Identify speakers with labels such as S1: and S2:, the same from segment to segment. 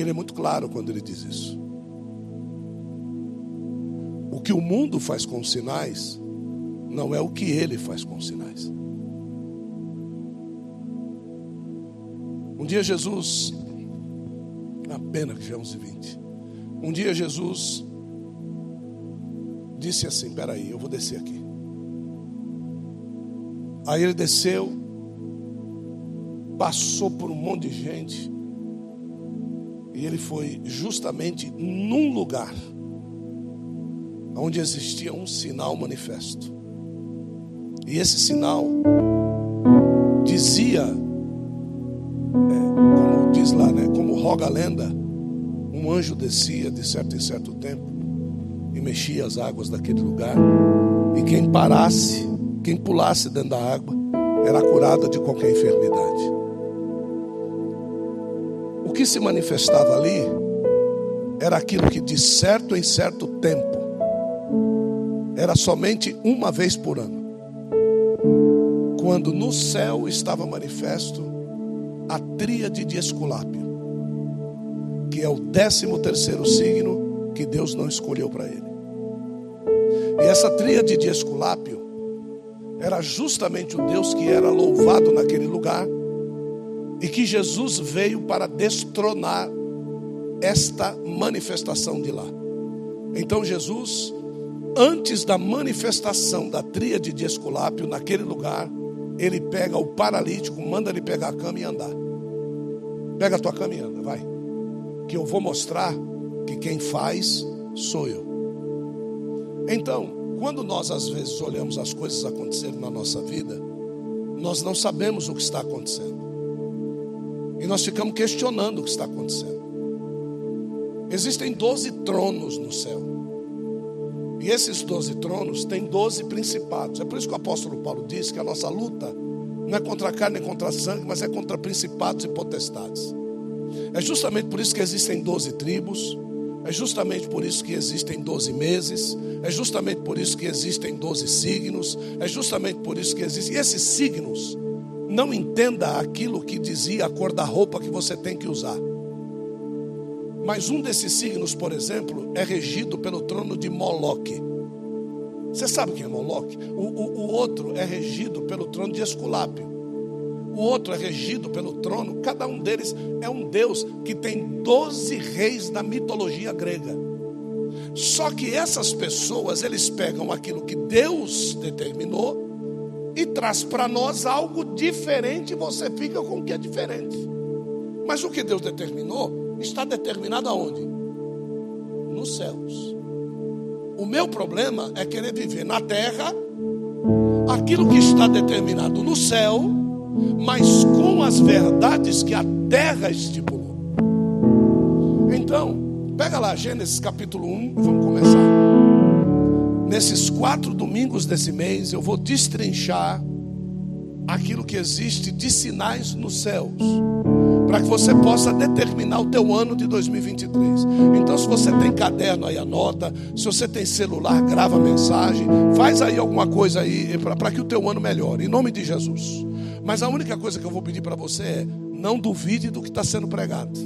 S1: Ele é muito claro quando ele diz isso. O que o mundo faz com os sinais não é o que ele faz com os sinais. Um dia Jesus, a pena que já é 11 20 um dia Jesus disse assim: Peraí, eu vou descer aqui. Aí ele desceu, passou por um monte de gente, e ele foi justamente num lugar onde existia um sinal manifesto. E esse sinal dizia, é, como diz lá, né, como roga a lenda, um anjo descia de certo em certo tempo e mexia as águas daquele lugar, e quem parasse, quem pulasse dentro da água, era curada de qualquer enfermidade. Que se manifestava ali era aquilo que de certo em certo tempo era somente uma vez por ano. Quando no céu estava manifesto a tríade de Esculápio, que é o décimo terceiro signo que Deus não escolheu para ele. E essa tríade de Esculápio era justamente o Deus que era louvado naquele lugar e que Jesus veio para destronar esta manifestação de lá. Então Jesus antes da manifestação da tríade de Esculápio naquele lugar, ele pega o paralítico, manda ele pegar a cama e andar. Pega a tua cama e anda, vai. Que eu vou mostrar que quem faz sou eu. Então, quando nós às vezes olhamos as coisas acontecendo na nossa vida, nós não sabemos o que está acontecendo. E nós ficamos questionando o que está acontecendo. Existem doze tronos no céu. E esses doze tronos têm doze principados. É por isso que o apóstolo Paulo diz que a nossa luta não é contra a carne nem contra a sangue, mas é contra principados e potestades. É justamente por isso que existem doze tribos. É justamente por isso que existem doze meses. É justamente por isso que existem doze signos. É justamente por isso que existem. E esses signos, não entenda aquilo que dizia a cor da roupa que você tem que usar. Mas um desses signos, por exemplo, é regido pelo trono de Moloque. Você sabe quem é Moloque? O, o, o outro é regido pelo trono de Esculápio. O outro é regido pelo trono. Cada um deles é um deus que tem doze reis da mitologia grega. Só que essas pessoas, eles pegam aquilo que Deus determinou e traz para nós algo diferente você fica com o que é diferente. Mas o que Deus determinou está determinado aonde? Nos céus. O meu problema é querer viver na terra aquilo que está determinado no céu, mas com as verdades que a terra estipulou. Então, pega lá Gênesis capítulo 1, vamos começar. Nesses quatro domingos desse mês, eu vou destrinchar aquilo que existe de sinais nos céus para que você possa determinar o teu ano de 2023. Então, se você tem caderno aí, anota. Se você tem celular, grava mensagem. Faz aí alguma coisa aí para que o teu ano melhore, em nome de Jesus. Mas a única coisa que eu vou pedir para você é: não duvide do que está sendo pregado.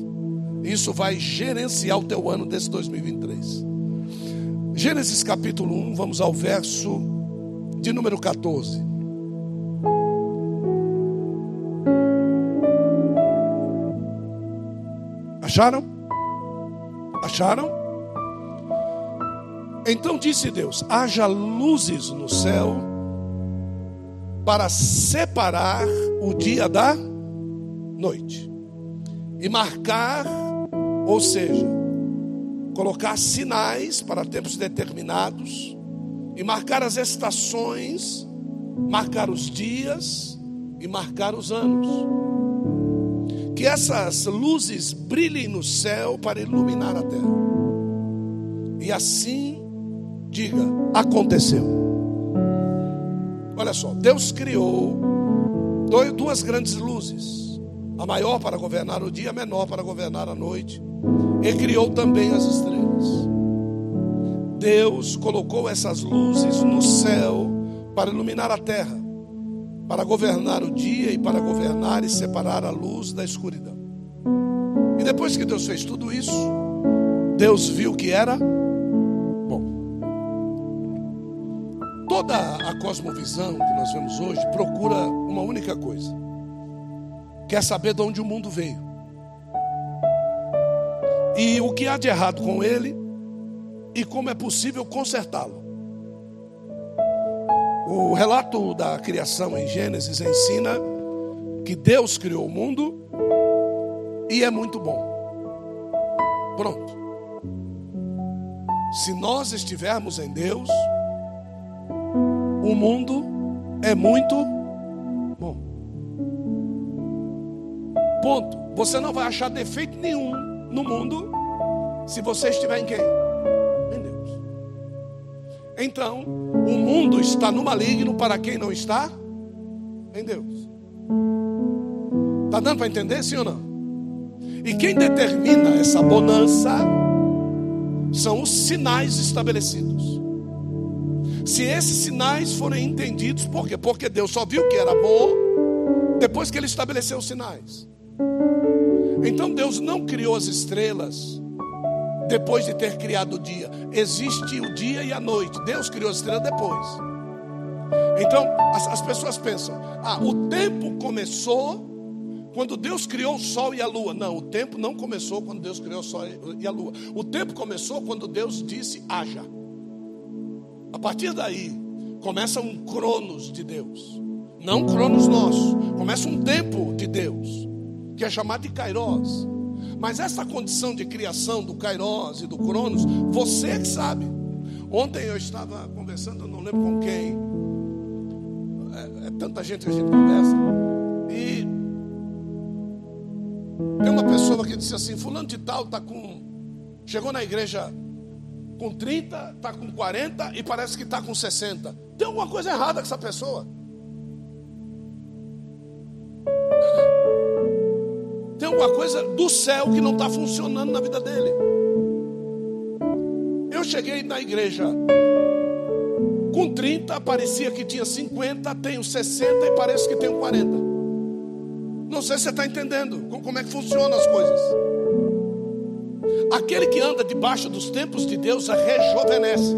S1: Isso vai gerenciar o teu ano desse 2023. Gênesis capítulo 1, vamos ao verso de número 14. Acharam? Acharam? Então disse Deus: haja luzes no céu para separar o dia da noite e marcar, ou seja, colocar sinais para tempos determinados e marcar as estações, marcar os dias e marcar os anos que essas luzes brilhem no céu para iluminar a terra. E assim, diga, aconteceu. Olha só, Deus criou duas grandes luzes, a maior para governar o dia, a menor para governar a noite, e criou também as estrelas. Deus colocou essas luzes no céu para iluminar a terra para governar o dia e para governar e separar a luz da escuridão. E depois que Deus fez tudo isso, Deus viu que era bom. Toda a cosmovisão que nós vemos hoje procura uma única coisa: quer saber de onde o mundo veio. E o que há de errado com ele e como é possível consertá-lo. O relato da criação em Gênesis ensina que Deus criou o mundo e é muito bom. Pronto. Se nós estivermos em Deus, o mundo é muito bom. Ponto. Você não vai achar defeito nenhum no mundo se você estiver em quem? Então, o mundo está no maligno para quem não está em Deus. Está dando para entender, sim ou não? E quem determina essa bonança são os sinais estabelecidos. Se esses sinais forem entendidos, por quê? Porque Deus só viu que era bom depois que ele estabeleceu os sinais. Então Deus não criou as estrelas depois de ter criado o dia. Existe o dia e a noite. Deus criou as estrelas depois. Então, as, as pessoas pensam: ah, o tempo começou quando Deus criou o sol e a lua. Não, o tempo não começou quando Deus criou o sol e a lua. O tempo começou quando Deus disse: haja. A partir daí, começa um cronos de Deus. Não cronos nosso. Começa um tempo de Deus, que é chamado de Kairos. Mas essa condição de criação do Kairos e do Cronos, você é que sabe. Ontem eu estava conversando, não lembro com quem. É, é tanta gente que a gente conversa. E tem uma pessoa que disse assim: Fulano de Tal está com. Chegou na igreja com 30, está com 40 e parece que está com 60. Tem alguma coisa errada com essa pessoa. Alguma coisa do céu que não está funcionando na vida dele. Eu cheguei na igreja com 30, parecia que tinha 50, tenho 60 e parece que tenho 40. Não sei se você está entendendo como é que funcionam as coisas. Aquele que anda debaixo dos tempos de Deus rejuvenesce.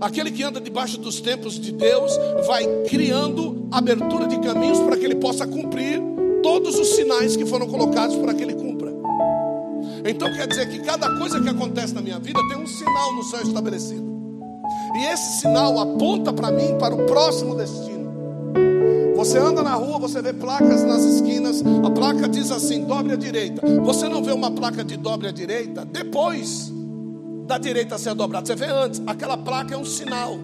S1: Aquele que anda debaixo dos tempos de Deus vai criando abertura de caminhos para que ele possa cumprir todos os sinais que foram colocados para que ele cumpra. Então quer dizer que cada coisa que acontece na minha vida tem um sinal no céu estabelecido. E esse sinal aponta para mim para o próximo destino. Você anda na rua, você vê placas nas esquinas, a placa diz assim: dobre à direita. Você não vê uma placa de dobre à direita depois da direita ser dobrada, você vê antes. Aquela placa é um sinal.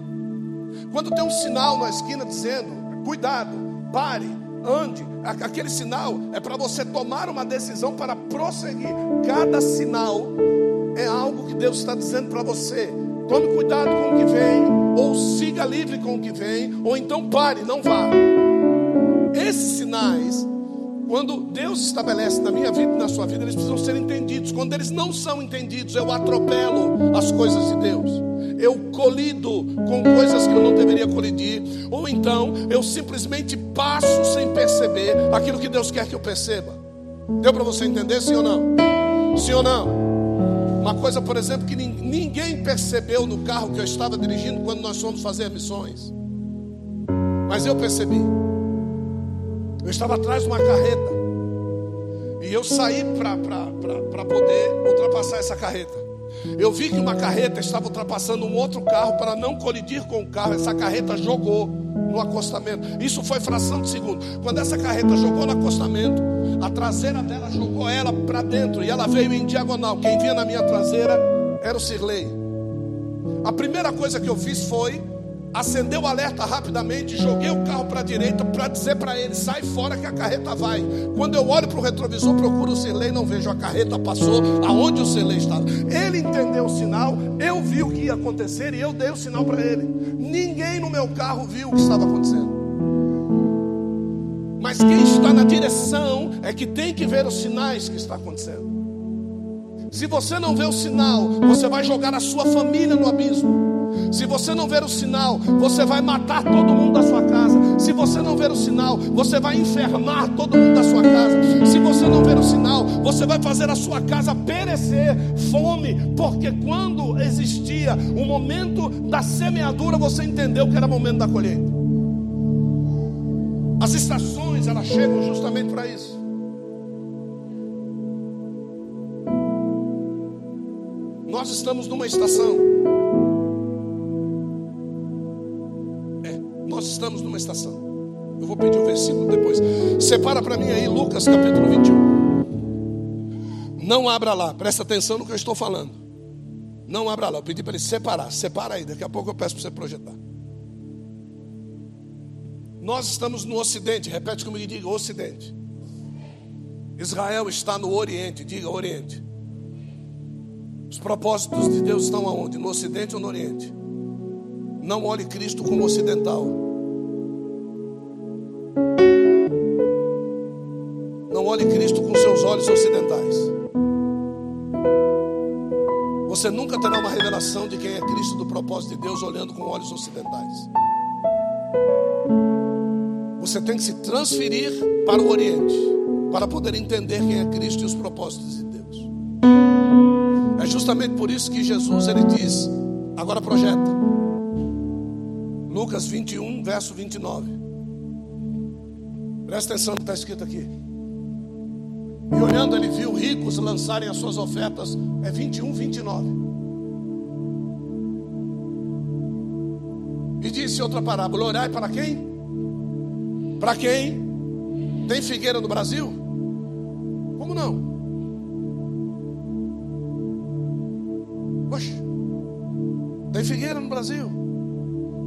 S1: Quando tem um sinal na esquina dizendo: cuidado, pare, ande. Aquele sinal é para você tomar uma decisão para prosseguir. Cada sinal é algo que Deus está dizendo para você. Tome cuidado com o que vem, ou siga livre com o que vem, ou então pare, não vá. Esses sinais, quando Deus estabelece na minha vida e na sua vida, eles precisam ser entendidos. Quando eles não são entendidos, eu atropelo as coisas de Deus eu colido com coisas que eu não deveria colidir, ou então eu simplesmente passo sem perceber aquilo que Deus quer que eu perceba. Deu para você entender, sim ou não? Sim ou não? Uma coisa, por exemplo, que ninguém percebeu no carro que eu estava dirigindo quando nós fomos fazer missões, mas eu percebi. Eu estava atrás de uma carreta. E eu saí para poder ultrapassar essa carreta. Eu vi que uma carreta estava ultrapassando um outro carro para não colidir com o carro. Essa carreta jogou no acostamento. Isso foi fração de segundo. Quando essa carreta jogou no acostamento, a traseira dela jogou ela para dentro e ela veio em diagonal. Quem vinha na minha traseira era o Sirley. A primeira coisa que eu fiz foi acendeu o alerta rapidamente, joguei o carro para a direita para dizer para ele: sai fora que a carreta vai. Quando eu olho para o retrovisor, procuro o Cirlei, não vejo a carreta passou aonde o Cirlei estava. Ele entendeu o sinal, eu vi o que ia acontecer e eu dei o sinal para ele. Ninguém no meu carro viu o que estava acontecendo. Mas quem está na direção é que tem que ver os sinais que está acontecendo. Se você não vê o sinal, você vai jogar a sua família no abismo. Se você não ver o sinal, você vai matar todo mundo da sua casa. Se você não ver o sinal, você vai enfermar todo mundo da sua casa. Se você não ver o sinal, você vai fazer a sua casa perecer, fome, porque quando existia o momento da semeadura, você entendeu que era o momento da colheita. As estações, elas chegam justamente para isso. Nós estamos numa estação. Nós estamos numa estação. Eu vou pedir o versículo depois. Separa para mim aí Lucas capítulo 21. Não abra lá, presta atenção no que eu estou falando. Não abra lá, eu pedi para ele separar. Separa aí, daqui a pouco eu peço para você projetar. Nós estamos no Ocidente, repete comigo e diga Ocidente. Israel está no Oriente, diga Oriente. Os propósitos de Deus estão aonde? No Ocidente ou no Oriente? Não olhe Cristo como ocidental. Olhe Cristo com seus olhos ocidentais. Você nunca terá uma revelação de quem é Cristo do propósito de Deus olhando com olhos ocidentais. Você tem que se transferir para o Oriente para poder entender quem é Cristo e os propósitos de Deus. É justamente por isso que Jesus ele diz, agora projeta. Lucas 21, verso 29. Presta atenção no que está escrito aqui. E olhando, ele viu ricos lançarem as suas ofertas. É 21, 29. E disse outra parábola: Orai para quem? Para quem? Tem figueira no Brasil? Como não? Oxe, tem figueira no Brasil.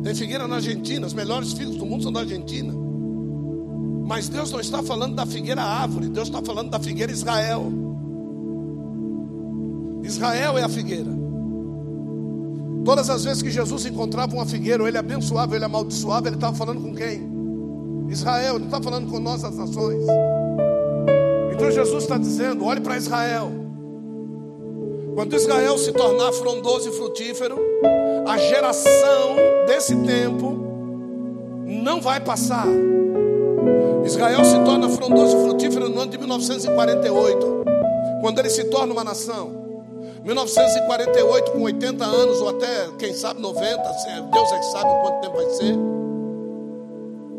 S1: Tem figueira na Argentina. Os melhores figos do mundo são da Argentina. Mas Deus não está falando da figueira árvore. Deus está falando da figueira Israel. Israel é a figueira. Todas as vezes que Jesus encontrava uma figueira, ou ele abençoava, ou ele amaldiçoava, ele estava falando com quem? Israel, não está falando com nós as nações. Então Jesus está dizendo: olhe para Israel. Quando Israel se tornar frondoso e frutífero, a geração desse tempo não vai passar. Israel se torna frondoso e frutífero no ano de 1948, quando ele se torna uma nação. 1948, com 80 anos, ou até, quem sabe, 90, Deus é que sabe quanto tempo vai ser.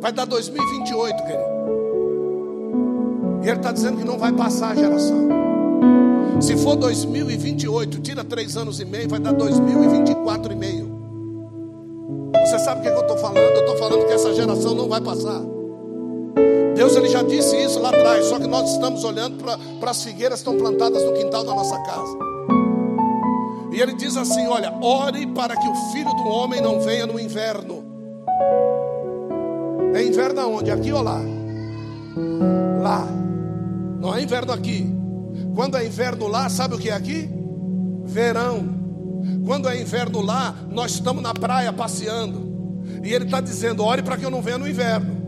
S1: Vai dar 2028, querido. E ele está dizendo que não vai passar a geração. Se for 2028, tira três anos e meio, vai dar 2024 e meio. Você sabe o que, é que eu estou falando? Eu estou falando que essa geração não vai passar. Deus ele já disse isso lá atrás, só que nós estamos olhando para as figueiras que estão plantadas no quintal da nossa casa. E ele diz assim: Olha, ore para que o filho do homem não venha no inverno. É inverno aonde? Aqui ou lá? Lá. Não é inverno aqui. Quando é inverno lá, sabe o que é aqui? Verão. Quando é inverno lá, nós estamos na praia passeando. E ele está dizendo: ore para que eu não venha no inverno.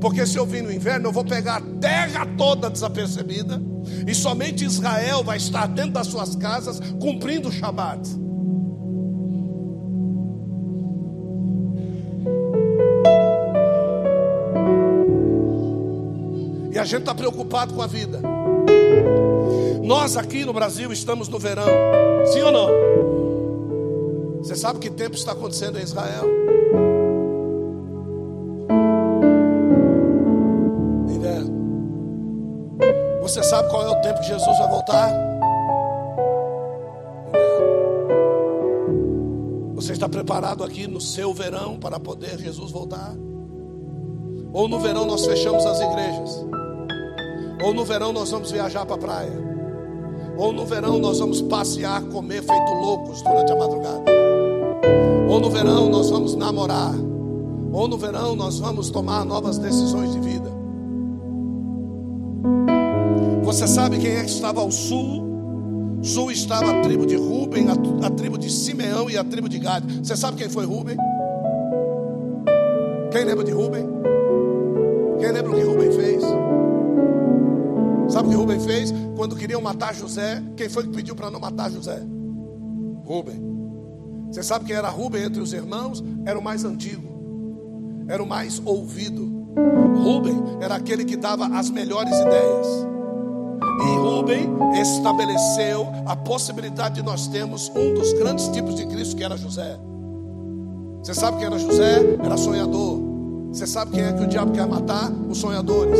S1: Porque se eu vir no inverno, eu vou pegar a terra toda desapercebida. E somente Israel vai estar dentro das suas casas cumprindo o Shabat. a gente está preocupado com a vida. Nós aqui no Brasil estamos no verão, sim ou não? Você sabe que tempo está acontecendo em Israel? Você sabe qual é o tempo que Jesus vai voltar? Você está preparado aqui no seu verão para poder Jesus voltar? Ou no verão nós fechamos as igrejas? Ou no verão nós vamos viajar para a praia. Ou no verão nós vamos passear, comer feito loucos durante a madrugada. Ou no verão nós vamos namorar. Ou no verão nós vamos tomar novas decisões de vida. Você sabe quem é que estava ao sul? Sul estava a tribo de Ruben, a, a tribo de Simeão e a tribo de Gad. Você sabe quem foi Ruben? Quem lembra de Ruben? Quem lembra o que Ruben fez? Sabe o que Rubem fez? Quando queriam matar José, quem foi que pediu para não matar José? Rubem. Você sabe quem era Rubem entre os irmãos? Era o mais antigo, era o mais ouvido. Rubem era aquele que dava as melhores ideias. E Rubem estabeleceu a possibilidade de nós termos um dos grandes tipos de Cristo, que era José. Você sabe quem era José? Era sonhador. Você sabe quem é que o diabo quer matar? Os sonhadores.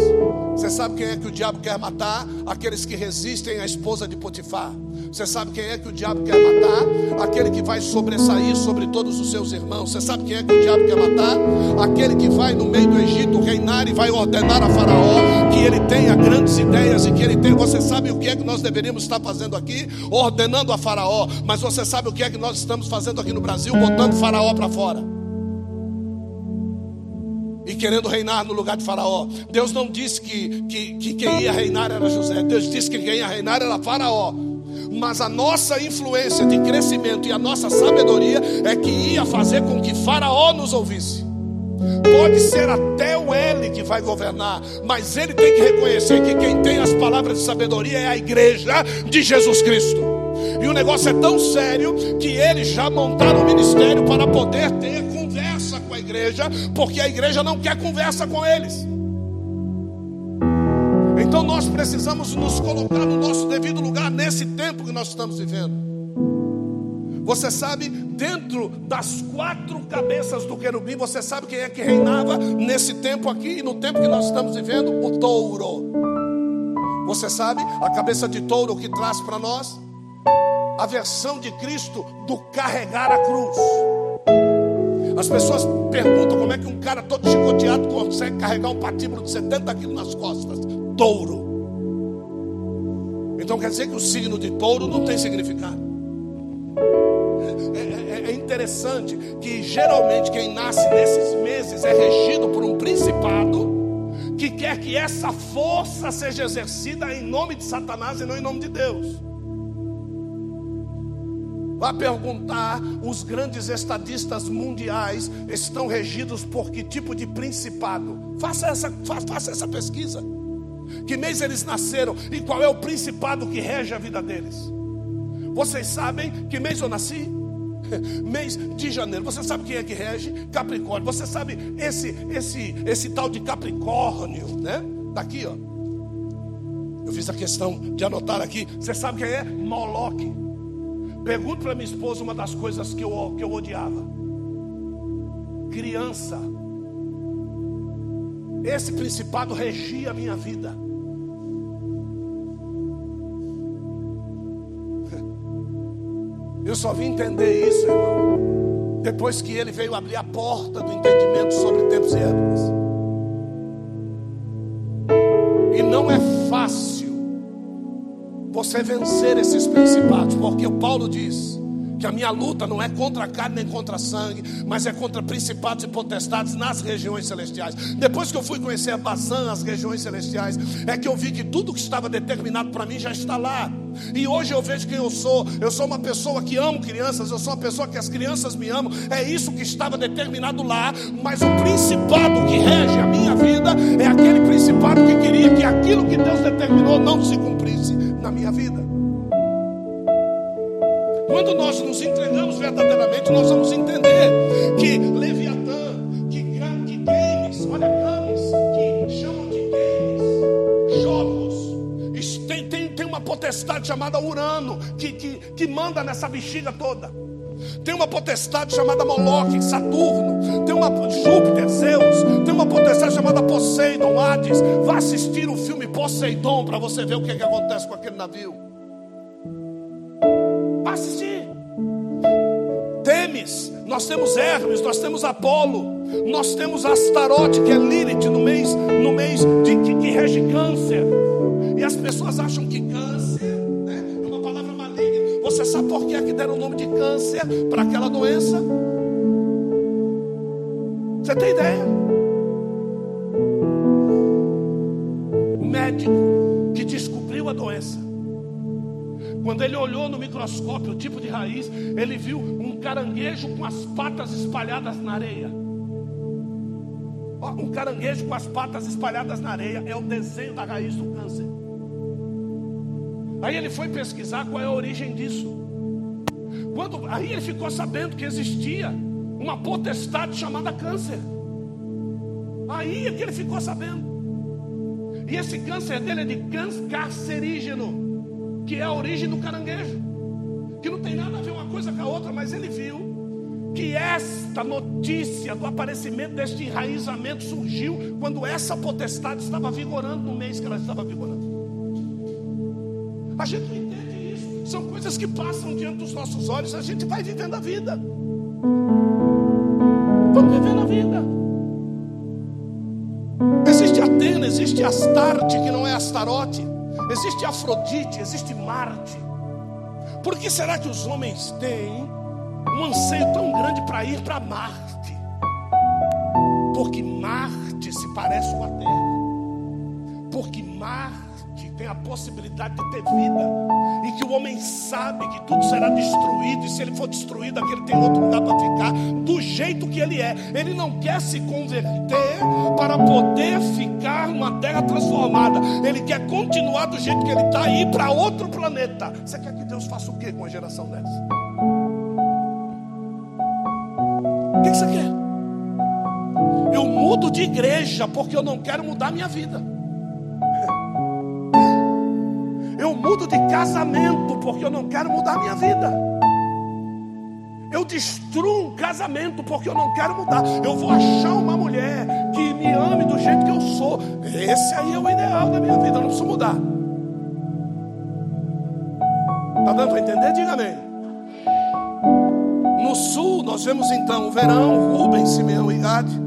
S1: Você sabe quem é que o diabo quer matar? Aqueles que resistem à esposa de Potifar. Você sabe quem é que o diabo quer matar? Aquele que vai sobressair sobre todos os seus irmãos. Você sabe quem é que o diabo quer matar? Aquele que vai no meio do Egito reinar e vai ordenar a Faraó que ele tenha grandes ideias e que ele tenha. Você sabe o que é que nós deveríamos estar fazendo aqui? Ordenando a Faraó. Mas você sabe o que é que nós estamos fazendo aqui no Brasil? Botando Faraó para fora e querendo reinar no lugar de Faraó. Deus não disse que, que, que quem ia reinar era José, Deus disse que quem ia reinar era Faraó. Mas a nossa influência de crescimento e a nossa sabedoria é que ia fazer com que Faraó nos ouvisse. Pode ser até o L que vai governar, mas ele tem que reconhecer que quem tem as palavras de sabedoria é a igreja de Jesus Cristo. E o negócio é tão sério que eles já montaram o ministério para poder ter igreja, porque a igreja não quer conversa com eles. Então nós precisamos nos colocar no nosso devido lugar nesse tempo que nós estamos vivendo. Você sabe, dentro das quatro cabeças do querubim, você sabe quem é que reinava nesse tempo aqui, no tempo que nós estamos vivendo? O touro. Você sabe a cabeça de touro que traz para nós? A versão de Cristo do carregar a cruz. As pessoas perguntam como é que um cara todo chicoteado consegue carregar um patíbulo de 70 quilos nas costas. Touro. Então quer dizer que o signo de touro não tem significado. É, é, é, interessante que geralmente quem nasce nesses meses é regido por um principado que quer que essa força seja exercida em nome de Satanás e não em nome de Deus. Vá perguntar: os grandes estadistas mundiais estão regidos por que tipo de principado? Faça essa, faça essa pesquisa. Que mês eles nasceram e qual é o principado que rege a vida deles? Vocês sabem que mês eu nasci? mês de janeiro. Você sabe quem é que rege? Capricórnio. Você sabe esse esse esse tal de Capricórnio, né? Daqui, ó. Eu fiz a questão de anotar aqui. Você sabe quem é? Moloque. Pergunto para minha esposa uma das coisas que eu, que eu odiava. Criança. Esse principado regia a minha vida. Eu só vim entender isso, irmão, depois que ele veio abrir a porta do entendimento sobre tempos e épocas. E não é fácil você vencer esses principados, porque o Paulo diz que a minha luta não é contra a carne nem contra sangue, mas é contra principados e potestades nas regiões celestiais. Depois que eu fui conhecer a Bazan, as regiões celestiais, é que eu vi que tudo que estava determinado para mim já está lá. E hoje eu vejo quem eu sou. Eu sou uma pessoa que amo crianças, eu sou uma pessoa que as crianças me amam. É isso que estava determinado lá, mas o principado que rege a minha vida é aquele principado que queria que aquilo que Deus determinou não se cumprisse na minha vida. Quando nós nos entregamos verdadeiramente, nós vamos entender que Leviatã, que, games, olha, games, que chamam de games, jogos, tem, tem, tem uma potestade chamada Urano, que, que, que manda nessa bexiga toda. Tem uma potestade chamada Moloque, Saturno. Tem uma Júpiter, Zeus. Tem uma potestade chamada Poseidon, Hades. Vá assistir o filme Poseidon para você ver o que, é que acontece com aquele navio. Assistir. Temes, nós temos Hermes, nós temos Apolo, nós temos Astarote, que é Lilith no mês, no mês de, que, que rege câncer. E as pessoas acham que câncer você sabe por que é que deram o nome de câncer para aquela doença? Você tem ideia? O médico que descobriu a doença, quando ele olhou no microscópio o tipo de raiz, ele viu um caranguejo com as patas espalhadas na areia. Um caranguejo com as patas espalhadas na areia é o desenho da raiz do câncer. Aí ele foi pesquisar qual é a origem disso. Quando, aí ele ficou sabendo que existia uma potestade chamada câncer. Aí é que ele ficou sabendo. E esse câncer dele é de câncer que é a origem do caranguejo. Que não tem nada a ver uma coisa com a outra, mas ele viu que esta notícia do aparecimento deste enraizamento surgiu quando essa potestade estava vigorando no mês que ela estava vigorando. A gente não entende isso. São coisas que passam diante dos nossos olhos. A gente vai vivendo a vida. Vamos vivendo a vida. Existe Atena, existe Astarte, que não é Astarote. Existe Afrodite, existe Marte. Por que será que os homens têm um anseio tão grande para ir para Marte? Porque Marte se parece com a Terra. Porque Marte tem a possibilidade de ter vida, e que o homem sabe que tudo será destruído, e se ele for destruído, aquele tem outro lugar para ficar, do jeito que ele é. Ele não quer se converter para poder ficar numa terra transformada, ele quer continuar do jeito que ele está e ir para outro planeta. Você quer que Deus faça o que com uma geração dessa? O que você quer? Eu mudo de igreja porque eu não quero mudar minha vida. Eu mudo de casamento porque eu não quero mudar minha vida. Eu destruo um casamento porque eu não quero mudar. Eu vou achar uma mulher que me ame do jeito que eu sou. Esse aí é o ideal da minha vida. Eu não preciso mudar. Está dando para entender? Diga amém. No sul, nós vemos então o verão, Rubens, Simeão e Gade.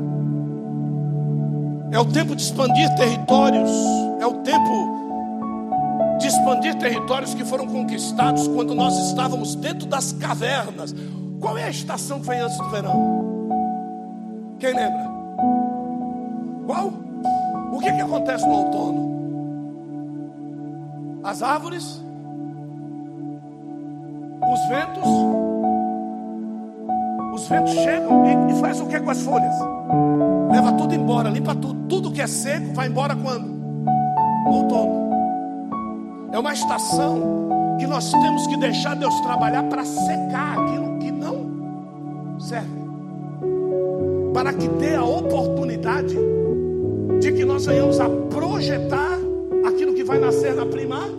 S1: É o tempo de expandir territórios. É o tempo de expandir territórios que foram conquistados quando nós estávamos dentro das cavernas. Qual é a estação que vem antes do verão? Quem lembra? Qual? O que, que acontece no outono? As árvores, os ventos, os ventos chegam e, e faz o que com as folhas? Leva tudo embora, limpa tudo. Tudo que é seco vai embora quando? No outono. É uma estação que nós temos que deixar Deus trabalhar para secar aquilo que não serve. Para que dê a oportunidade de que nós venhamos a projetar aquilo que vai nascer na primavera.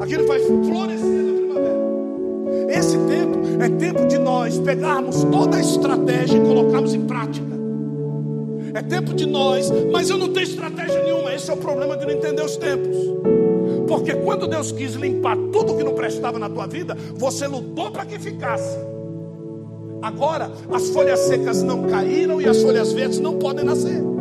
S1: Aquilo que vai florescer na primavera. Esse tempo é tempo de nós pegarmos toda a estratégia e colocarmos em prática. É tempo de nós, mas eu não tenho estratégia nenhuma. Esse é o problema de não entender os tempos. Porque quando Deus quis limpar tudo que não prestava na tua vida, você lutou para que ficasse. Agora, as folhas secas não caíram e as folhas verdes não podem nascer.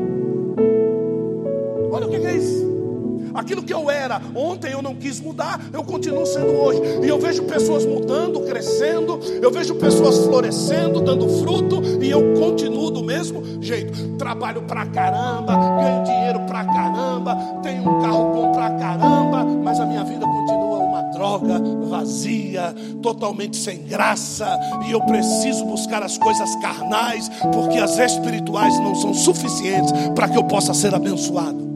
S1: Aquilo que eu era ontem eu não quis mudar, eu continuo sendo hoje. E eu vejo pessoas mudando, crescendo, eu vejo pessoas florescendo, dando fruto, e eu continuo do mesmo jeito. Trabalho pra caramba, ganho dinheiro pra caramba, tenho um carro bom pra caramba, mas a minha vida continua uma droga vazia, totalmente sem graça, e eu preciso buscar as coisas carnais, porque as espirituais não são suficientes para que eu possa ser abençoado.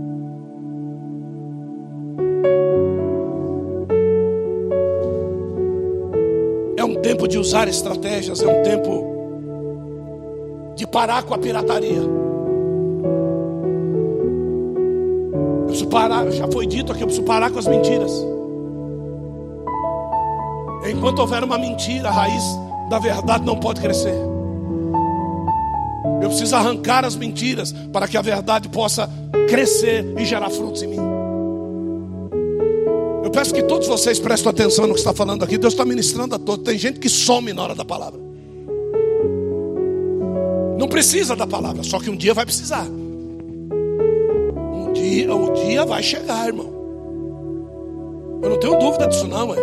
S1: Usar estratégias, é um tempo de parar com a pirataria. Eu preciso parar, já foi dito aqui, eu preciso parar com as mentiras. Enquanto houver uma mentira, a raiz da verdade não pode crescer. Eu preciso arrancar as mentiras para que a verdade possa crescer e gerar frutos em mim. Eu peço que todos vocês prestem atenção no que está falando aqui. Deus está ministrando a todos. Tem gente que some na hora da palavra. Não precisa da palavra, só que um dia vai precisar. Um dia, um dia vai chegar, irmão. Eu não tenho dúvida disso, não, é.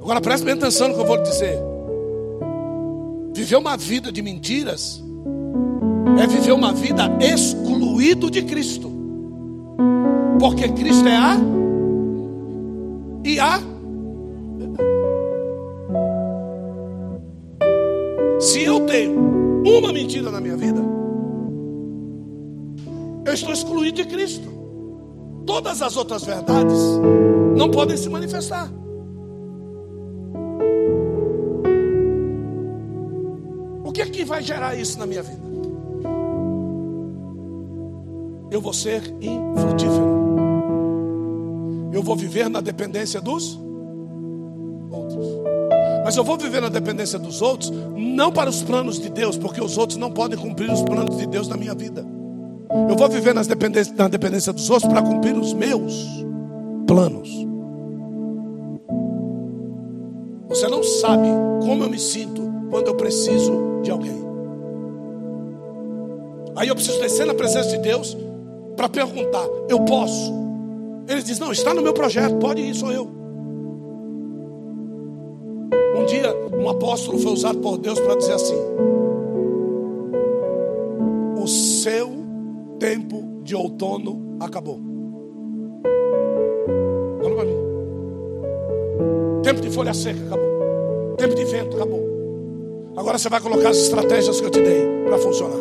S1: Agora preste bem atenção no que eu vou lhe dizer. Viver uma vida de mentiras é viver uma vida excluído de Cristo. Porque Cristo é a e a. Se eu tenho uma mentira na minha vida, eu estou excluído de Cristo. Todas as outras verdades não podem se manifestar. O que é que vai gerar isso na minha vida? Eu vou ser infrutífero. Eu vou viver na dependência dos outros. Mas eu vou viver na dependência dos outros, não para os planos de Deus, porque os outros não podem cumprir os planos de Deus na minha vida. Eu vou viver nas dependência, na dependência dos outros para cumprir os meus planos. Você não sabe como eu me sinto quando eu preciso de alguém. Aí eu preciso descer na presença de Deus para perguntar: eu posso? Ele diz: não, está no meu projeto, pode ir, sou eu. Um dia, um apóstolo foi usado por Deus para dizer assim: o seu tempo de outono acabou. Fala para mim. Tempo de folha seca acabou. Tempo de vento acabou. Agora você vai colocar as estratégias que eu te dei para funcionar.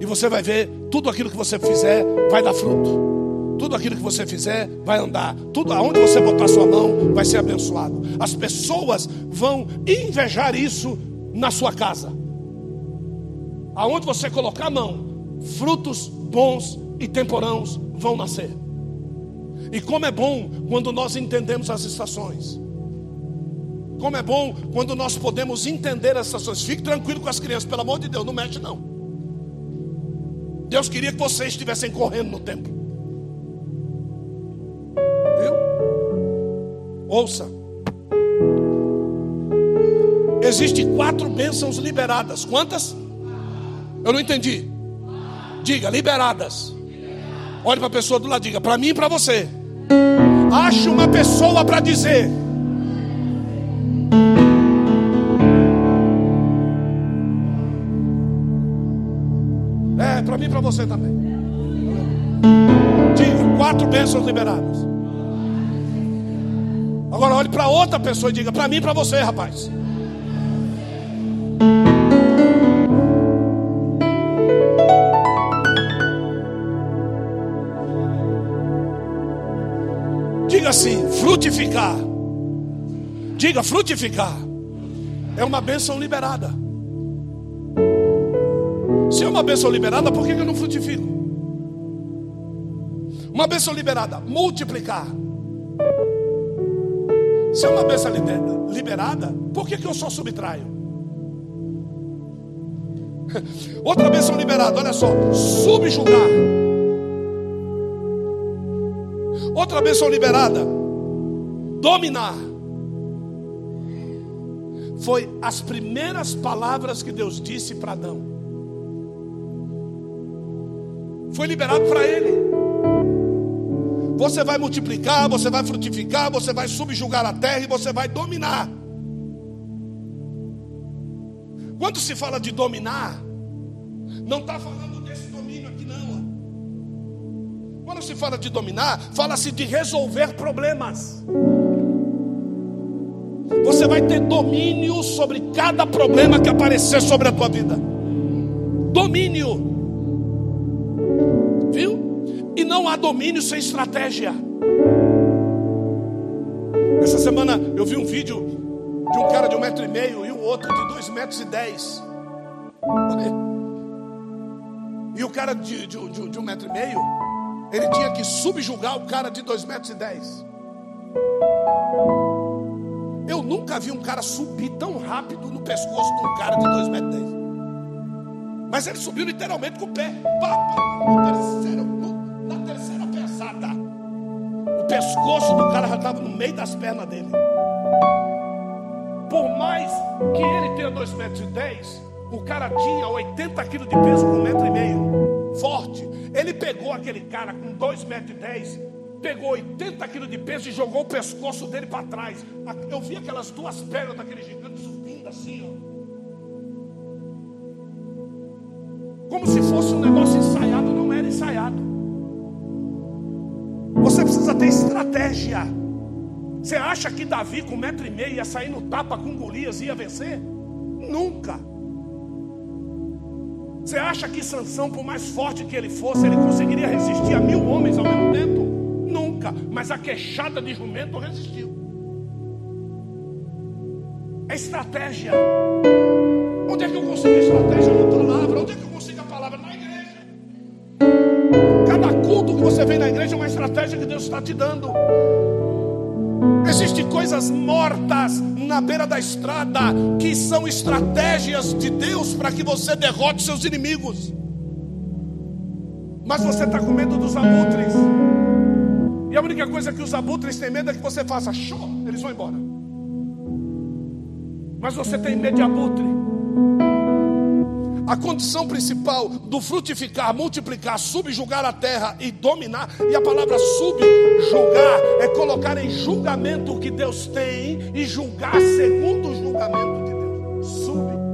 S1: E você vai ver tudo aquilo que você fizer vai dar fruto. Tudo aquilo que você fizer vai andar. Tudo aonde você botar sua mão vai ser abençoado. As pessoas vão invejar isso na sua casa. Aonde você colocar a mão, frutos bons e temporãos vão nascer. E como é bom quando nós entendemos as estações. Como é bom quando nós podemos entender as estações. Fique tranquilo com as crianças, pelo amor de Deus, não mexe não. Deus queria que vocês estivessem correndo no tempo. Ouça. Existem quatro bênçãos liberadas. Quantas? Eu não entendi. Diga, liberadas. Olhe para a pessoa do lado, diga, para mim e para você. Ache uma pessoa para dizer. É, para mim e para você também. Diga, quatro bênçãos liberadas. Agora olhe para outra pessoa e diga, para mim e para você, rapaz. Diga assim: frutificar. Diga frutificar. É uma bênção liberada. Se é uma bênção liberada, por que eu não frutifico? Uma bênção liberada, multiplicar. Se é uma bênção liberada, por que, que eu só subtraio? Outra bênção liberada, olha só, subjugar. Outra bênção liberada, dominar. Foi as primeiras palavras que Deus disse para Adão. Foi liberado para ele. Você vai multiplicar, você vai frutificar, você vai subjugar a terra e você vai dominar. Quando se fala de dominar, não está falando desse domínio aqui, não. Quando se fala de dominar, fala-se de resolver problemas. Você vai ter domínio sobre cada problema que aparecer sobre a tua vida. Domínio. Há domínio sem estratégia. Essa semana eu vi um vídeo de um cara de um metro e meio e o outro de dois metros e dez. E o cara de, de, de, de um metro e meio, ele tinha que subjugar o cara de dois metros e dez. Eu nunca vi um cara subir tão rápido no pescoço de um cara de dois metros e dez. Mas ele subiu literalmente com o pé. Pá, pá, terceiro, O pescoço do cara já estava no meio das pernas dele. Por mais que ele tenha dois metros e dez, o cara tinha 80 quilos de peso com um metro e meio. Forte. Ele pegou aquele cara com dois metros e dez, pegou 80 quilos de peso e jogou o pescoço dele para trás. Eu vi aquelas duas pernas daquele gigante subindo assim, ó. Como se fosse um negócio ensaiado, não era ensaiado. Estratégia. Você acha que Davi com um metro e meio ia sair no tapa com Golias e ia vencer? Nunca. Você acha que Sansão, por mais forte que ele fosse, ele conseguiria resistir a mil homens ao mesmo tempo? Nunca. Mas a queixada de jumento resistiu. É estratégia. Onde é que eu consigo a estratégia na palavra? Onde é que eu vem na igreja é uma estratégia que Deus está te dando. Existem coisas mortas na beira da estrada que são estratégias de Deus para que você derrote seus inimigos. Mas você está com medo dos abutres. E a única coisa que os abutres têm medo é que você faça show, eles vão embora. Mas você tem medo de abutre. A condição principal do frutificar, multiplicar, subjugar a terra e dominar, e a palavra subjugar é colocar em julgamento o que Deus tem e julgar segundo o julgamento de Deus. Subjugar.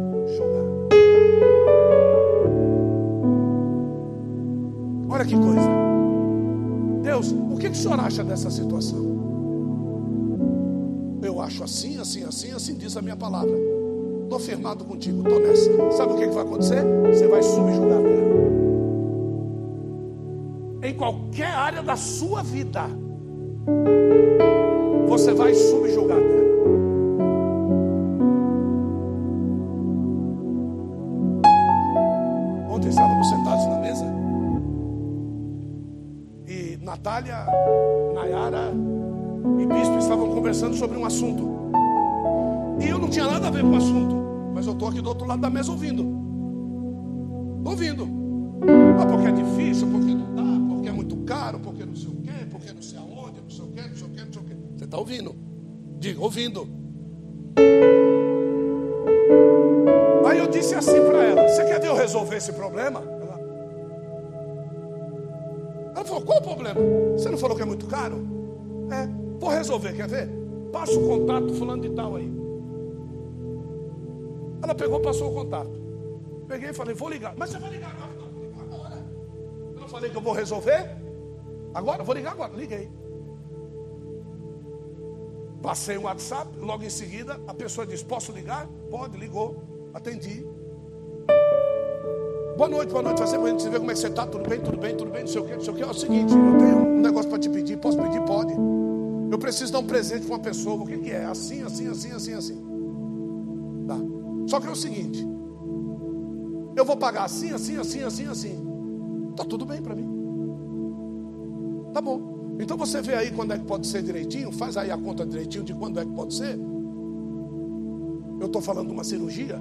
S1: Olha que coisa. Deus, o que, o senhor acha dessa situação? Eu acho assim, assim, assim, assim, diz a minha palavra. Estou firmado contigo, estou nessa. Sabe o que, que vai acontecer? Você vai subjugar a terra. Em qualquer área da sua vida, você vai subjugar a terra. Ontem estávamos sentados na mesa e Natália, Nayara e Bispo estavam conversando sobre um assunto. E eu não tinha nada a ver com o assunto. Mas eu estou aqui do outro lado da mesa ouvindo. Ouvindo. Ah, porque é difícil, porque não dá, porque é muito caro, porque não sei o quê, porque não sei aonde, não sei o quê, não sei o quê, não sei o quê. Você está ouvindo? Diga, ouvindo. Aí eu disse assim para ela: Você quer ver eu resolver esse problema? Ela, ela falou: Qual o problema? Você não falou que é muito caro? É, vou resolver, quer ver? Passa o contato fulano de tal aí. Ela pegou, passou o contato. Peguei e falei, vou ligar. Mas você vai ligar agora? Não, vou ligar agora. Eu não falei que eu vou resolver? Agora? Vou ligar agora. Liguei. Passei o WhatsApp, logo em seguida a pessoa disse: Posso ligar? Pode, ligou. Atendi. Boa noite, boa noite. Fazer para gente ver como é que você está. Tudo bem, tudo bem, tudo bem, não sei o que, não sei o que. É o seguinte, eu tenho um negócio para te pedir. Posso pedir? Pode. Eu preciso dar um presente para uma pessoa. O que, que é? Assim, assim, assim, assim, assim. Só que é o seguinte: eu vou pagar assim, assim, assim, assim, assim. Tá tudo bem para mim. Tá bom. Então você vê aí quando é que pode ser direitinho, faz aí a conta direitinho de quando é que pode ser. Eu estou falando de uma cirurgia.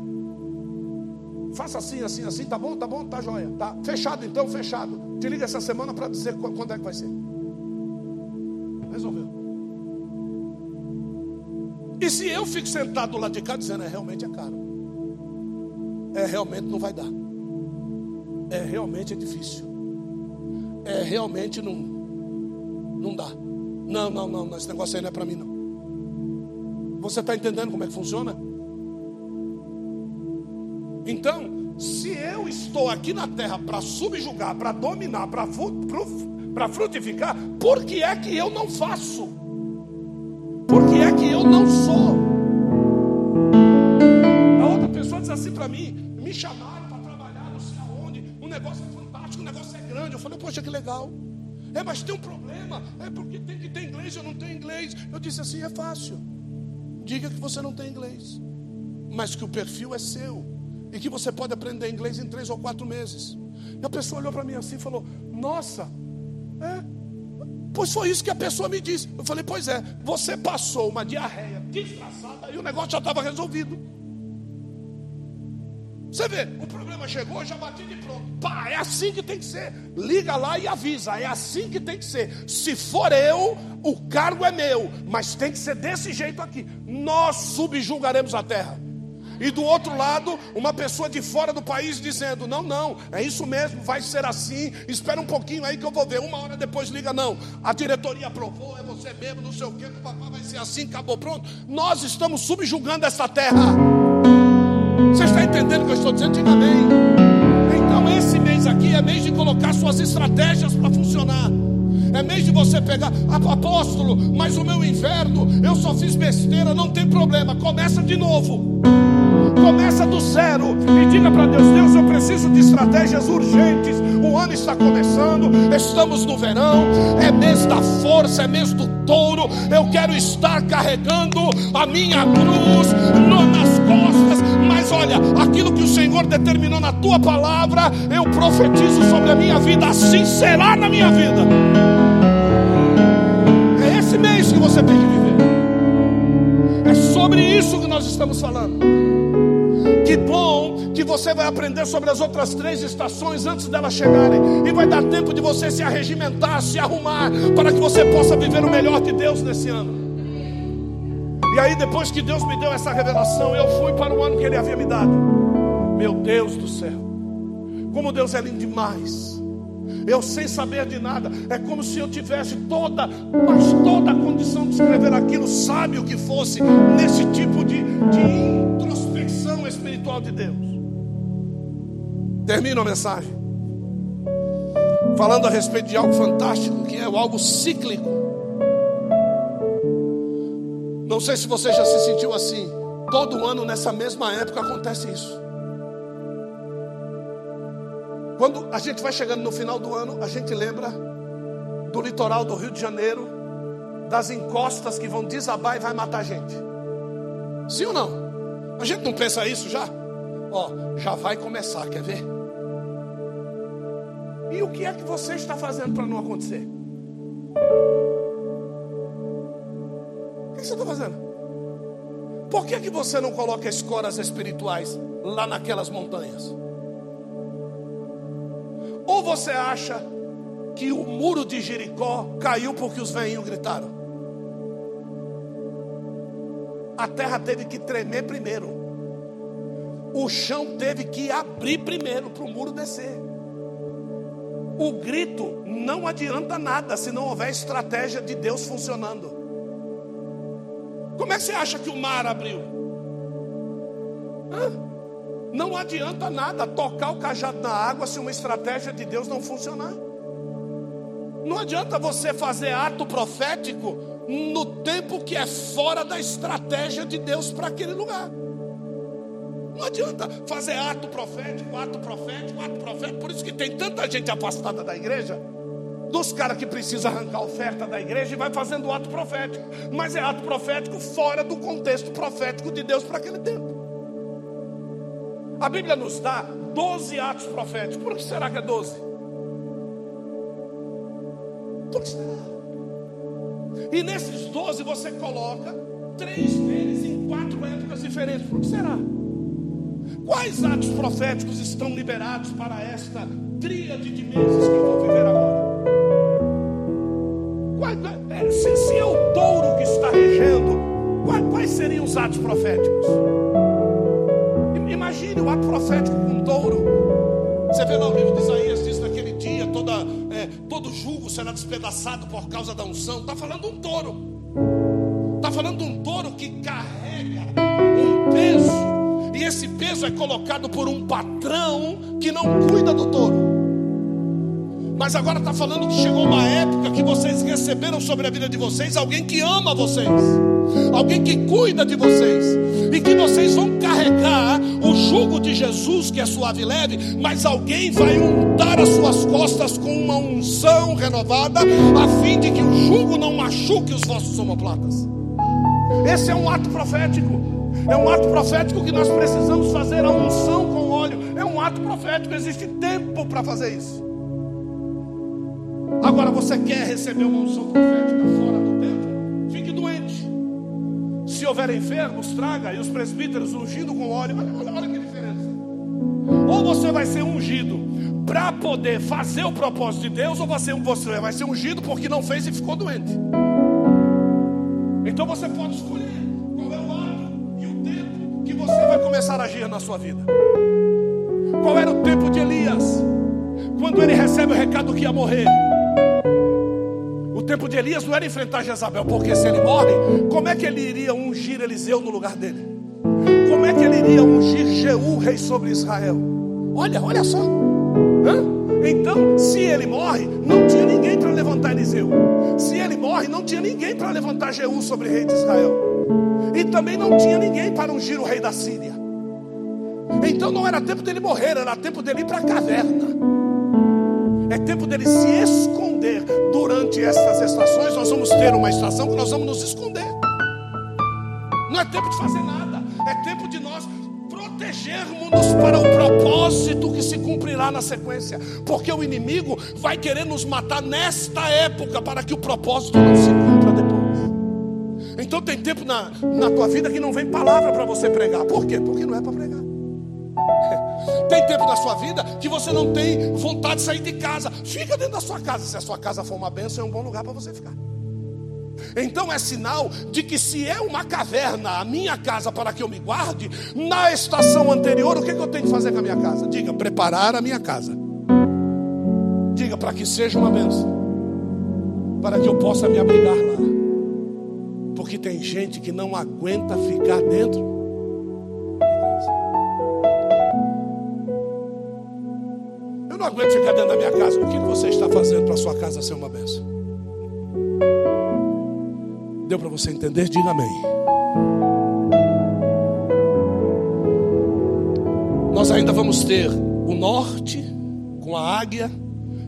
S1: Faça assim, assim, assim, tá bom, tá bom, tá joia. Tá fechado então, fechado. Te liga essa semana para dizer quando é que vai ser. Resolveu. E se eu fico sentado lá de cá dizendo, é realmente é caro. É realmente não vai dar. É realmente é difícil. É realmente não não dá. Não, não, não, esse negócio aí não é para mim não. Você está entendendo como é que funciona? Então, se eu estou aqui na terra para subjugar, para dominar, para frutificar, por que é que eu não faço? Por que é que eu não assim para mim: me chamaram para trabalhar, não sei aonde, um negócio é fantástico, um negócio é grande. Eu falei, poxa, que legal. É, mas tem um problema. É porque tem que ter inglês, eu não tenho inglês. Eu disse assim: é fácil. Diga que você não tem inglês, mas que o perfil é seu e que você pode aprender inglês em três ou quatro meses. E a pessoa olhou para mim assim e falou: Nossa, é, pois foi isso que a pessoa me disse. Eu falei: Pois é, você passou uma diarreia desgraçada e o negócio já estava resolvido. Você vê, o problema chegou, já bati de pronto. Pá, é assim que tem que ser. Liga lá e avisa, é assim que tem que ser. Se for eu, o cargo é meu, mas tem que ser desse jeito aqui. Nós subjugaremos a terra. E do outro lado, uma pessoa de fora do país dizendo: Não, não, é isso mesmo, vai ser assim. Espera um pouquinho aí que eu vou ver. Uma hora depois liga: Não, a diretoria aprovou, é você mesmo, não sei o que, o papai vai ser assim, acabou, pronto. Nós estamos subjugando essa terra. Entendendo o que eu estou dizendo? Diga amém. Então, esse mês aqui é mês de colocar suas estratégias para funcionar. É mês de você pegar, apóstolo, mas o meu inverno, eu só fiz besteira, não tem problema. Começa de novo. Começa do zero e diga para Deus: Deus, eu preciso de estratégias urgentes. O ano está começando, estamos no verão, é mês da força, é mês do touro. Eu quero estar carregando a minha cruz nas costas, mas olha, aquilo que o Senhor determinou na tua palavra, eu profetizo sobre a minha vida, assim será na minha vida. É esse mês que você tem que viver. É sobre isso que nós estamos falando. Que você vai aprender sobre as outras três estações antes delas chegarem. E vai dar tempo de você se arregimentar, se arrumar, para que você possa viver o melhor de Deus nesse ano. E aí, depois que Deus me deu essa revelação, eu fui para o ano que Ele havia me dado. Meu Deus do céu, como Deus é lindo demais. Eu sem saber de nada, é como se eu tivesse toda, mas toda a condição de escrever aquilo, sabe o que fosse, nesse tipo de, de introspecção espiritual de Deus. Termino a mensagem falando a respeito de algo fantástico, que é algo cíclico. Não sei se você já se sentiu assim. Todo ano, nessa mesma época, acontece isso. Quando a gente vai chegando no final do ano, a gente lembra do litoral do Rio de Janeiro, das encostas que vão desabar e vai matar a gente. Sim ou não? A gente não pensa isso já? Ó, já vai começar, quer ver? E o que é que você está fazendo para não acontecer? O que você está fazendo? Por que, que você não coloca escoras espirituais lá naquelas montanhas? Ou você acha que o muro de Jericó caiu porque os veinhos gritaram? A terra teve que tremer primeiro. O chão teve que abrir primeiro para o muro descer. O grito não adianta nada se não houver estratégia de Deus funcionando. Como é que você acha que o mar abriu? Hã? Não adianta nada tocar o cajado na água se uma estratégia de Deus não funcionar. Não adianta você fazer ato profético no tempo que é fora da estratégia de Deus para aquele lugar. Não adianta fazer ato profético, ato profético, ato profético. Por isso que tem tanta gente afastada da igreja, dos caras que precisam arrancar oferta da igreja e vai fazendo ato profético. Mas é ato profético fora do contexto profético de Deus para aquele tempo. A Bíblia nos dá 12 atos proféticos. Por que será que é 12? Por que será? E nesses 12 você coloca três deles em quatro épocas diferentes. Por que será? Quais atos proféticos estão liberados para esta tríade de meses que eu vou viver agora? É, se, se é o touro que está regendo, quais, quais seriam os atos proféticos? Imagine o ato profético com um touro. Você vê lá o livro de Isaías, diz naquele dia: toda, é, todo jugo será despedaçado por causa da unção. Está falando de um touro. Está falando de um touro que carrega Peso é colocado por um patrão que não cuida do touro. Mas agora está falando que chegou uma época que vocês receberam sobre a vida de vocês alguém que ama vocês, alguém que cuida de vocês, e que vocês vão carregar o jugo de Jesus, que é suave e leve, mas alguém vai untar as suas costas com uma unção renovada, a fim de que o jugo não machuque os vossos omoplatas. Esse é um ato profético. É um ato profético que nós precisamos fazer a unção com óleo. É um ato profético, existe tempo para fazer isso. Agora você quer receber uma unção profética fora do templo? Fique doente. Se houver enfermos, traga. E os presbíteros ungindo com óleo. Olha, olha, que diferença. Ou você vai ser ungido para poder fazer o propósito de Deus, ou você, você vai ser ungido porque não fez e ficou doente. Então você pode escolher começar a agir na sua vida. Qual era o tempo de Elias? Quando ele recebe o recado que ia morrer tempo de Elias não era enfrentar Jezabel, porque se ele morre, como é que ele iria ungir Eliseu no lugar dele? Como é que ele iria ungir Jeú, rei sobre Israel? Olha, olha só. Hã? Então, se ele morre, não tinha ninguém para levantar Eliseu. Se ele morre, não tinha ninguém para levantar Jeú sobre o rei de Israel. E também não tinha ninguém para ungir o rei da Síria. Então não era tempo dele morrer, era tempo dele ir para a caverna. tempo dele se esconder. Durante estas estações, nós vamos ter uma estação que nós vamos nos esconder. Não é tempo de fazer nada, é tempo de nós protegermos-nos para o propósito que se cumprirá na sequência, porque o inimigo vai querer nos matar nesta época para que o propósito não se cumpra depois. Então tem tempo na, na tua vida que não vem palavra para você pregar. Por quê? Porque não é para pregar. Tem tempo na sua vida que você não tem vontade de sair de casa. Fica dentro da sua casa. Se a sua casa for uma benção, é um bom lugar para você ficar. Então é sinal de que se é uma caverna a minha casa para que eu me guarde, na estação anterior, o que, que eu tenho que fazer com a minha casa? Diga, preparar a minha casa. Diga, para que seja uma benção. Para que eu possa me abrigar lá. Porque tem gente que não aguenta ficar dentro. Não aguento ficar dentro da minha casa. O que você está fazendo para a sua casa ser uma benção? Deu para você entender? Diga amém. Nós ainda vamos ter o norte com a águia,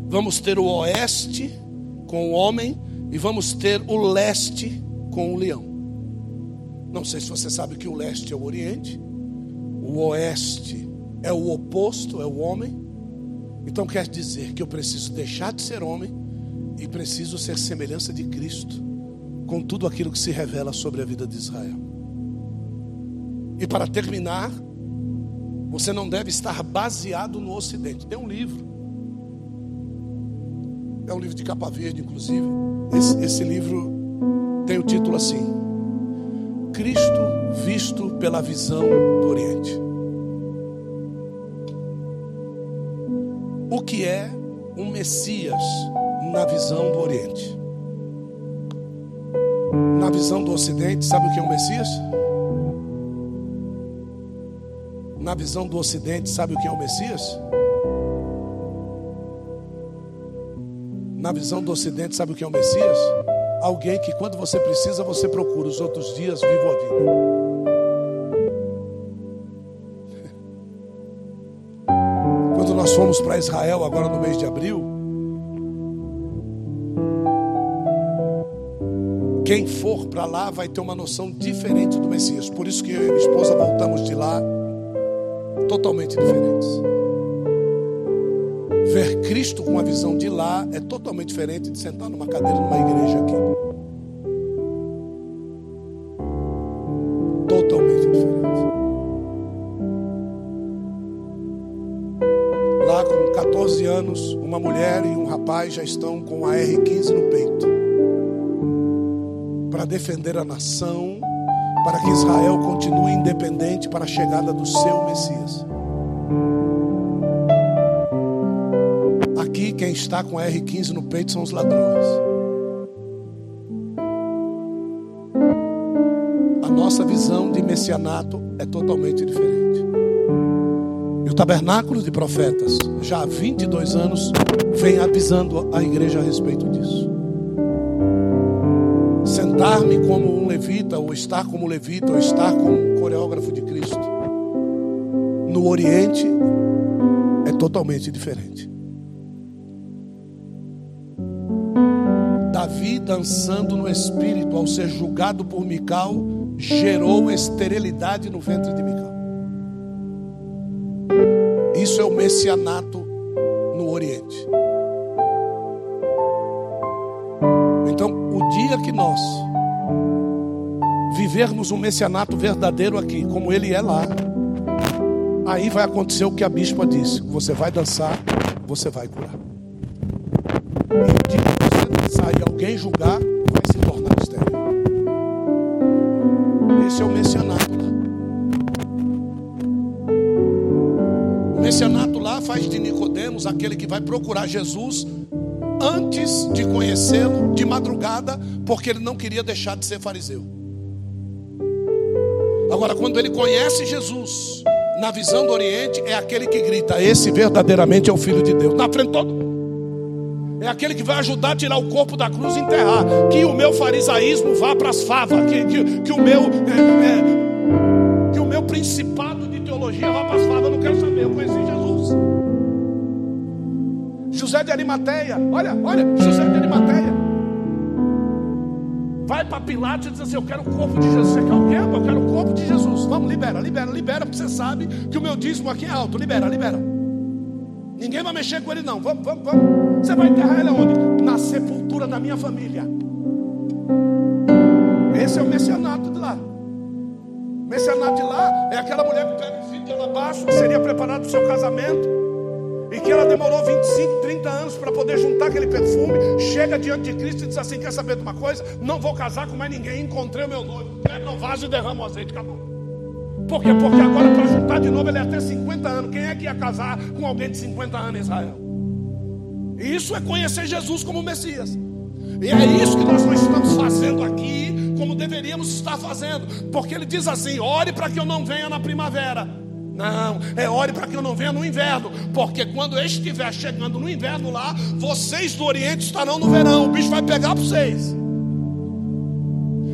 S1: vamos ter o oeste com o homem e vamos ter o leste com o leão. Não sei se você sabe que o leste é o oriente, o oeste é o oposto, é o homem. Então quer dizer que eu preciso deixar de ser homem e preciso ser semelhança de Cristo, com tudo aquilo que se revela sobre a vida de Israel. E para terminar, você não deve estar baseado no Ocidente. Tem um livro, é um livro de capa verde, inclusive. Esse, esse livro tem o título assim: Cristo visto pela visão do Oriente. O que é um Messias na visão do Oriente? Na visão do Ocidente, sabe o que é um Messias? Na visão do Ocidente, sabe o que é um Messias? Na visão do Ocidente, sabe o que é um Messias? alguém que quando você precisa, você procura, os outros dias vivo a vida. Nós fomos para Israel agora no mês de abril, quem for para lá vai ter uma noção diferente do Messias. Por isso que eu e minha esposa voltamos de lá totalmente diferentes. Ver Cristo com a visão de lá é totalmente diferente de sentar numa cadeira numa igreja aqui. Anos, uma mulher e um rapaz já estão com a R15 no peito para defender a nação, para que Israel continue independente para a chegada do seu Messias. quem está com a R15 no peito são os ladrões. A nossa visão de messianato é totalmente diferente. Tabernáculo de profetas, já há 22 anos, vem avisando a igreja a respeito disso. Sentar-me como um levita, ou estar como levita, ou estar como um coreógrafo de Cristo, no Oriente, é totalmente diferente. Davi dançando no espírito ao ser julgado por Mical gerou esterilidade no ventre de Mical. Messianato no Oriente. Então, o dia que nós vivermos um messianato verdadeiro aqui, como ele é lá, aí vai acontecer o que a bispa disse: você vai dançar, você vai curar. E sair alguém julgar, vai se tornar aquele que vai procurar Jesus antes de conhecê-lo de madrugada, porque ele não queria deixar de ser fariseu. Agora, quando ele conhece Jesus, na visão do Oriente, é aquele que grita: Esse verdadeiramente é o Filho de Deus. Na frente todo é aquele que vai ajudar a tirar o corpo da cruz e enterrar. Que o meu farisaísmo vá para as favas. Que, que, que, o meu, é, é, que o meu principado de teologia vá para as favas. Eu não quero saber, eu conheci Jesus. José de Arimateia, olha, olha, José de Arimateia. Vai para Pilatos e diz assim: Eu quero o corpo de Jesus. Você quer o quê? Eu quero o corpo de Jesus. Vamos, libera, libera, libera, porque você sabe que o meu dízimo aqui é alto. Libera, libera. Ninguém vai mexer com ele, não. Vamos, vamos, vamos. Você vai enterrar ele aonde? Na sepultura da minha família. Esse é o messianato de lá. O de lá é aquela mulher que pega o filho de alabastro, que seria preparado para o seu casamento e que ela demorou 25, 30 anos para poder juntar aquele perfume, chega diante de Cristo e diz assim: Quer saber de uma coisa? Não vou casar com mais ninguém, encontrei o meu noivo, quebra o vaso e derrama o azeite, acabou. Por quê? Porque agora para juntar de novo ele é até 50 anos. Quem é que ia casar com alguém de 50 anos em Israel? Isso é conhecer Jesus como Messias. E é isso que nós não estamos fazendo aqui, como deveríamos estar fazendo. Porque ele diz assim: ore para que eu não venha na primavera. Não, é ore para que eu não venha no inverno, porque quando eu estiver chegando no inverno lá, vocês do Oriente estarão no verão, o bicho vai pegar para vocês.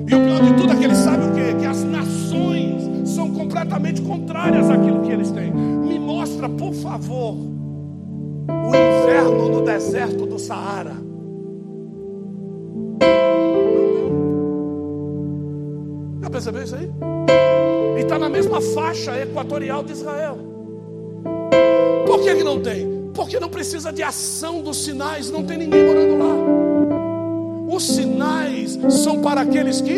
S1: E o pior de tudo é que eles sabem o quê? Que as nações são completamente contrárias àquilo que eles têm. Me mostra, por favor, o inverno no deserto do Saara. Já percebeu isso aí? Na mesma faixa equatorial de Israel. Por que, que não tem? Porque não precisa de ação dos sinais, não tem ninguém morando lá. Os sinais são para aqueles que.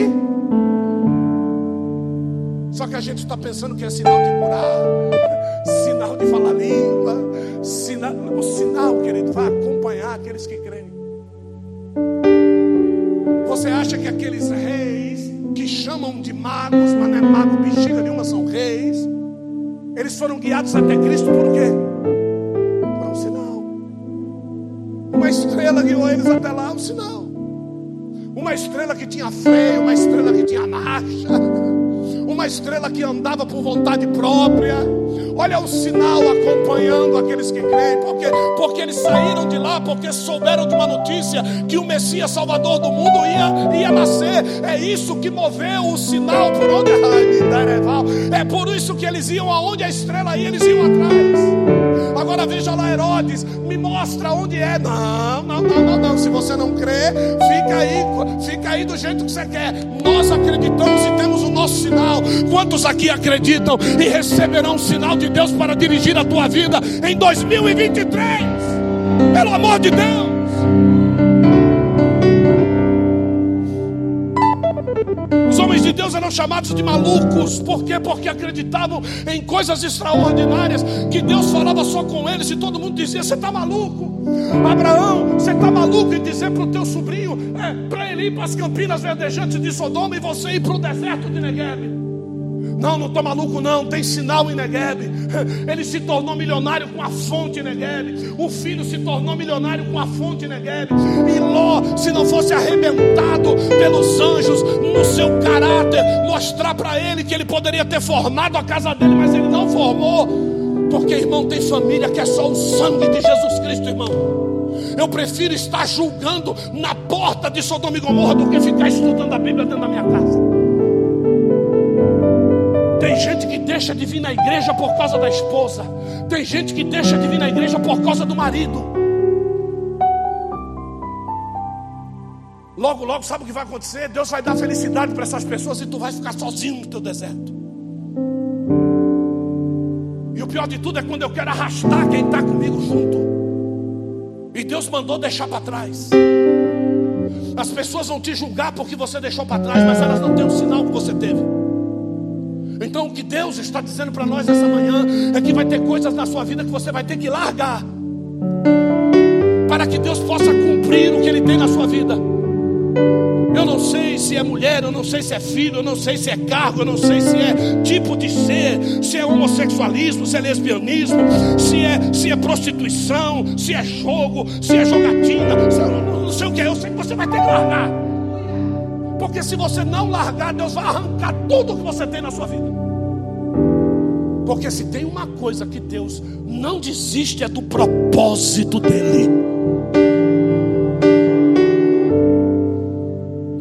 S1: Só que a gente está pensando que é sinal de curar, sinal de falar língua, sinal, o sinal, querido, vai acompanhar aqueles que creem. Você acha que aqueles reis chamam de magos, mas não é mago bexiga nenhuma, são reis. Eles foram guiados até Cristo por quê? Por um sinal. Uma estrela guiou eles até lá, um sinal. Uma estrela que tinha freio, uma estrela que tinha marcha, uma estrela que andava por vontade própria. Olha o sinal acompanhando aqueles que creem, porque, porque eles saíram de lá, porque souberam de uma notícia que o Messias Salvador do mundo ia, ia nascer. É isso que moveu o sinal por onde é por isso que eles iam aonde a estrela ia, eles iam atrás. Agora veja lá, Herodes, me mostra onde é. Não, não, não, não, não. Se você não crê, fica aí, fica aí do jeito que você quer. Nós acreditamos e temos sinal. Quantos aqui acreditam e receberão um sinal de Deus para dirigir a tua vida em 2023. Pelo amor de Deus. Os homens de Deus eram chamados de malucos, por quê? Porque acreditavam em coisas extraordinárias, que Deus falava só com eles e todo mundo dizia: Você está maluco? Abraão, você está maluco em dizer para o teu sobrinho, é, para ele ir para as campinas verdejantes de Sodoma e você ir para o deserto de Negev? Não, não estou maluco, não. Tem sinal em Negev. Ele se tornou milionário com a fonte Negev. O filho se tornou milionário com a fonte Negev. E Ló, se não fosse arrebentado pelos anjos no seu caráter, mostrar para ele que ele poderia ter formado a casa dele, mas ele não formou. Porque, irmão, tem família que é só o sangue de Jesus Cristo, irmão. Eu prefiro estar julgando na porta de Sodoma e Gomorra do que ficar estudando a Bíblia dentro da minha casa. Tem gente que deixa de vir na igreja por causa da esposa. Tem gente que deixa de vir na igreja por causa do marido. Logo, logo, sabe o que vai acontecer? Deus vai dar felicidade para essas pessoas e tu vai ficar sozinho no teu deserto. O pior de tudo é quando eu quero arrastar quem está comigo junto. E Deus mandou deixar para trás. As pessoas vão te julgar porque você deixou para trás, mas elas não têm o sinal que você teve. Então o que Deus está dizendo para nós essa manhã é que vai ter coisas na sua vida que você vai ter que largar para que Deus possa cumprir o que Ele tem na sua vida. Eu não sei se é mulher, eu não sei se é filho, eu não sei se é cargo, eu não sei se é tipo de ser, se é homossexualismo, se é lesbianismo, se é, se é prostituição, se é jogo, se é jogatina, se, não, sei o que é, eu sei que você vai ter que largar. Porque se você não largar, Deus vai arrancar tudo que você tem na sua vida. Porque se tem uma coisa que Deus não desiste é do propósito dele.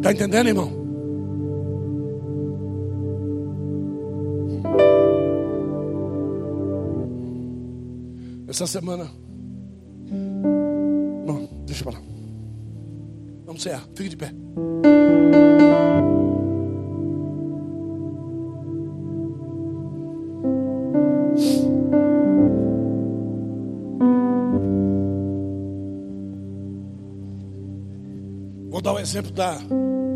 S1: Está entendendo, irmão? Essa semana Deixa para lá. Vamos cear. Fique de pé. Vou dar o um exemplo da